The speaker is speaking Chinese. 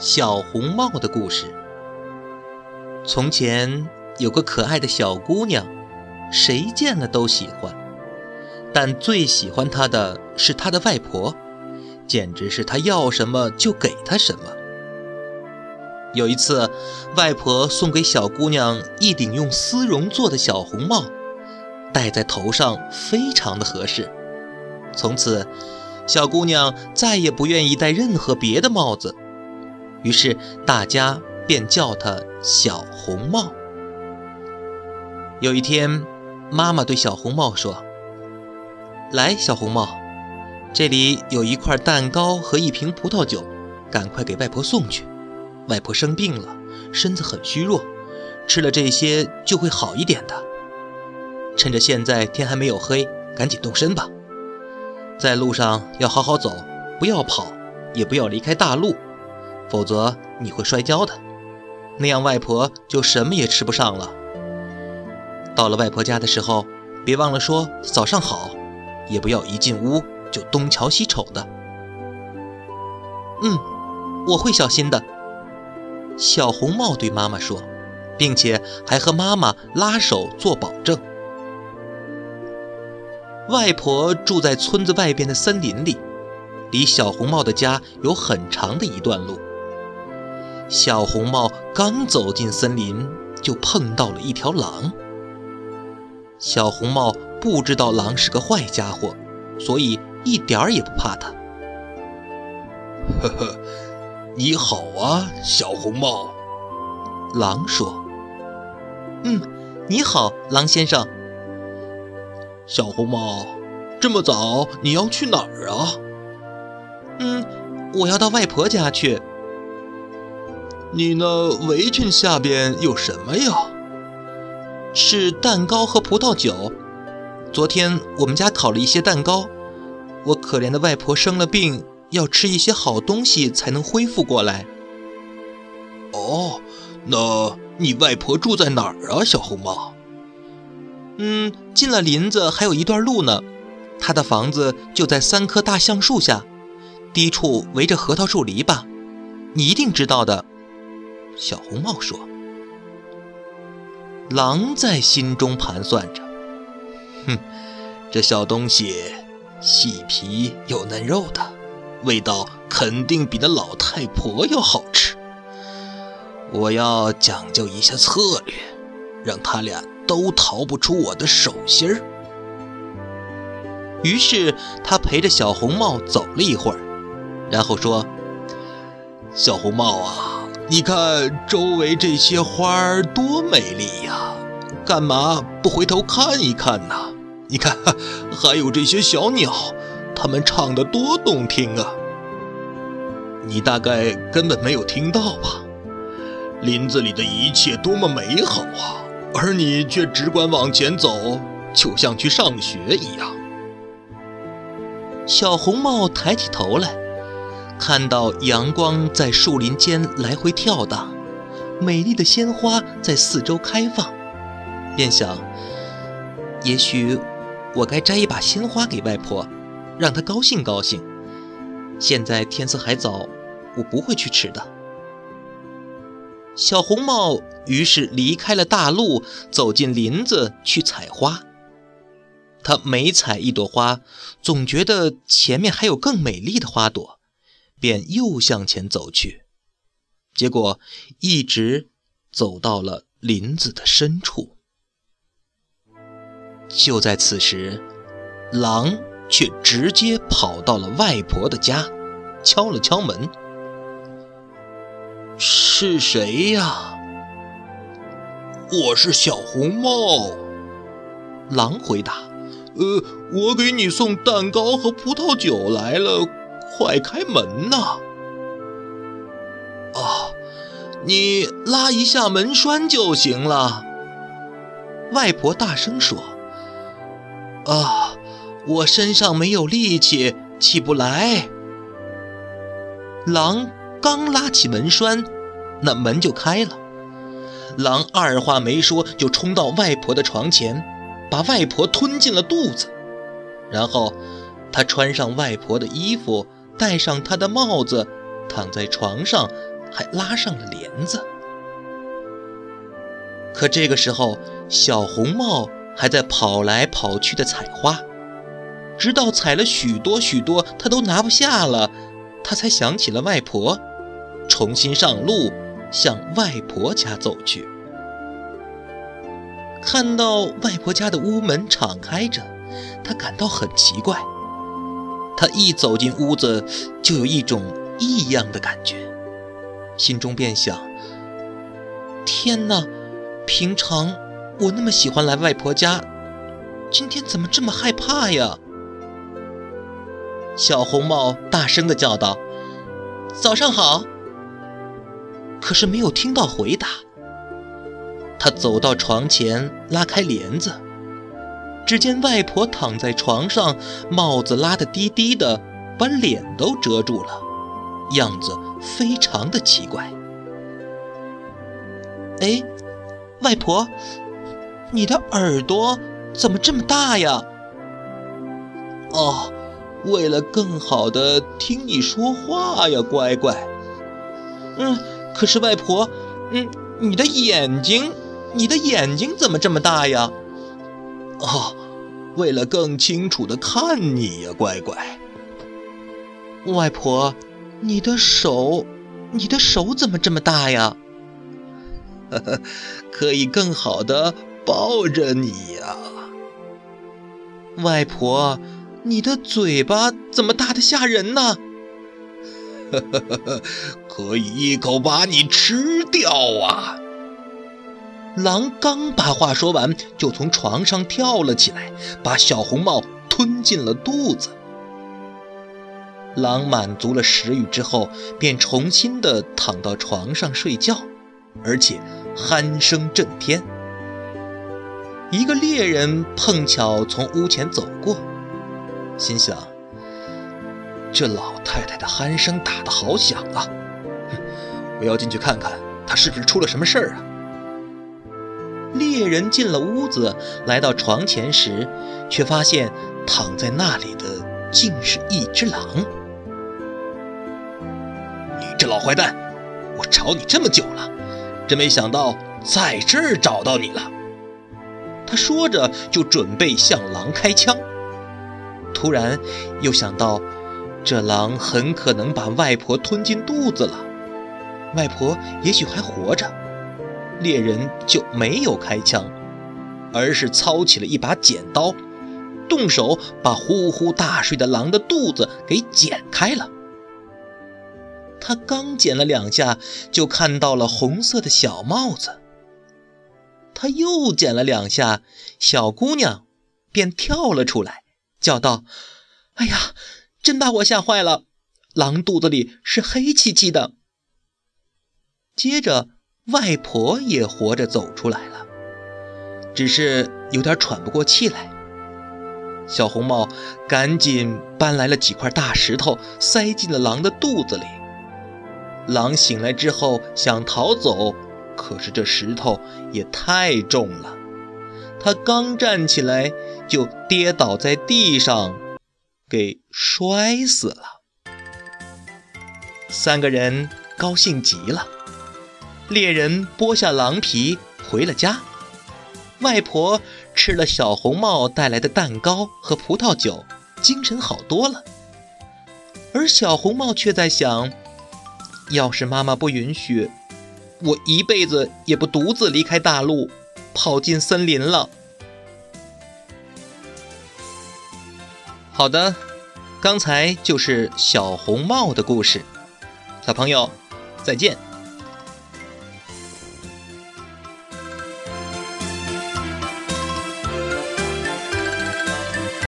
小红帽的故事。从前有个可爱的小姑娘，谁见了都喜欢，但最喜欢她的是她的外婆，简直是她要什么就给她什么。有一次，外婆送给小姑娘一顶用丝绒做的小红帽，戴在头上非常的合适。从此，小姑娘再也不愿意戴任何别的帽子。于是大家便叫她小红帽。有一天，妈妈对小红帽说：“来，小红帽，这里有一块蛋糕和一瓶葡萄酒，赶快给外婆送去。外婆生病了，身子很虚弱，吃了这些就会好一点的。趁着现在天还没有黑，赶紧动身吧。在路上要好好走，不要跑，也不要离开大路。”否则你会摔跤的，那样外婆就什么也吃不上了。到了外婆家的时候，别忘了说早上好，也不要一进屋就东瞧西瞅的。嗯，我会小心的。小红帽对妈妈说，并且还和妈妈拉手做保证。外婆住在村子外边的森林里，离小红帽的家有很长的一段路。小红帽刚走进森林，就碰到了一条狼。小红帽不知道狼是个坏家伙，所以一点儿也不怕它。呵呵，你好啊，小红帽。狼说：“嗯，你好，狼先生。”小红帽，这么早你要去哪儿啊？嗯，我要到外婆家去。你那围裙下边有什么呀？是蛋糕和葡萄酒。昨天我们家烤了一些蛋糕。我可怜的外婆生了病，要吃一些好东西才能恢复过来。哦，那你外婆住在哪儿啊，小红帽？嗯，进了林子还有一段路呢。她的房子就在三棵大橡树下，低处围着核桃树篱笆，你一定知道的。小红帽说：“狼在心中盘算着，哼，这小东西细皮又嫩肉的，味道肯定比那老太婆要好吃。我要讲究一下策略，让他俩都逃不出我的手心儿。”于是他陪着小红帽走了一会儿，然后说：“小红帽啊。”你看周围这些花儿多美丽呀，干嘛不回头看一看呢？你看，还有这些小鸟，它们唱得多动听啊！你大概根本没有听到吧？林子里的一切多么美好啊，而你却只管往前走，就像去上学一样。小红帽抬起头来。看到阳光在树林间来回跳荡，美丽的鲜花在四周开放，便想：也许我该摘一把鲜花给外婆，让她高兴高兴。现在天色还早，我不会去迟的。小红帽于是离开了大路，走进林子去采花。他每采一朵花，总觉得前面还有更美丽的花朵。便又向前走去，结果一直走到了林子的深处。就在此时，狼却直接跑到了外婆的家，敲了敲门：“是谁呀？”“我是小红帽。”狼回答。“呃，我给你送蛋糕和葡萄酒来了。”快开门呐！啊，你拉一下门栓就行了。外婆大声说：“啊，我身上没有力气，起不来。”狼刚拉起门栓，那门就开了。狼二话没说，就冲到外婆的床前，把外婆吞进了肚子。然后，他穿上外婆的衣服。戴上他的帽子，躺在床上，还拉上了帘子。可这个时候，小红帽还在跑来跑去的采花，直到采了许多许多，他都拿不下了，他才想起了外婆，重新上路，向外婆家走去。看到外婆家的屋门敞开着，他感到很奇怪。他一走进屋子，就有一种异样的感觉，心中便想：天哪！平常我那么喜欢来外婆家，今天怎么这么害怕呀？小红帽大声地叫道：“早上好！”可是没有听到回答。他走到床前，拉开帘子，只见外婆躺在床上，帽子拉得低低的，把脸都遮住了，样子非常的奇怪。哎。外婆，你的耳朵怎么这么大呀？哦，为了更好的听你说话呀，乖乖。嗯，可是外婆，嗯，你的眼睛，你的眼睛怎么这么大呀？哦，为了更清楚的看你呀，乖乖。外婆，你的手，你的手怎么这么大呀？呵呵，可以更好的抱着你呀，外婆，你的嘴巴怎么大的吓人呢？呵呵呵呵，可以一口把你吃掉啊！狼刚把话说完，就从床上跳了起来，把小红帽吞进了肚子。狼满足了食欲之后，便重新的躺到床上睡觉，而且。鼾声震天，一个猎人碰巧从屋前走过，心想：这老太太的鼾声打得好响啊！我要进去看看，她是不是出了什么事儿啊？猎人进了屋子，来到床前时，却发现躺在那里的竟是一只狼。你这老坏蛋，我找你这么久了。真没想到在这儿找到你了。他说着就准备向狼开枪，突然又想到，这狼很可能把外婆吞进肚子了，外婆也许还活着。猎人就没有开枪，而是操起了一把剪刀，动手把呼呼大睡的狼的肚子给剪开了。他刚剪了两下，就看到了红色的小帽子。他又剪了两下，小姑娘便跳了出来，叫道：“哎呀，真把我吓坏了！狼肚子里是黑漆漆的。”接着，外婆也活着走出来了，只是有点喘不过气来。小红帽赶紧搬来了几块大石头，塞进了狼的肚子里。狼醒来之后想逃走，可是这石头也太重了，他刚站起来就跌倒在地上，给摔死了。三个人高兴极了，猎人剥下狼皮回了家，外婆吃了小红帽带来的蛋糕和葡萄酒，精神好多了，而小红帽却在想。要是妈妈不允许，我一辈子也不独自离开大陆，跑进森林了。好的，刚才就是小红帽的故事，小朋友，再见。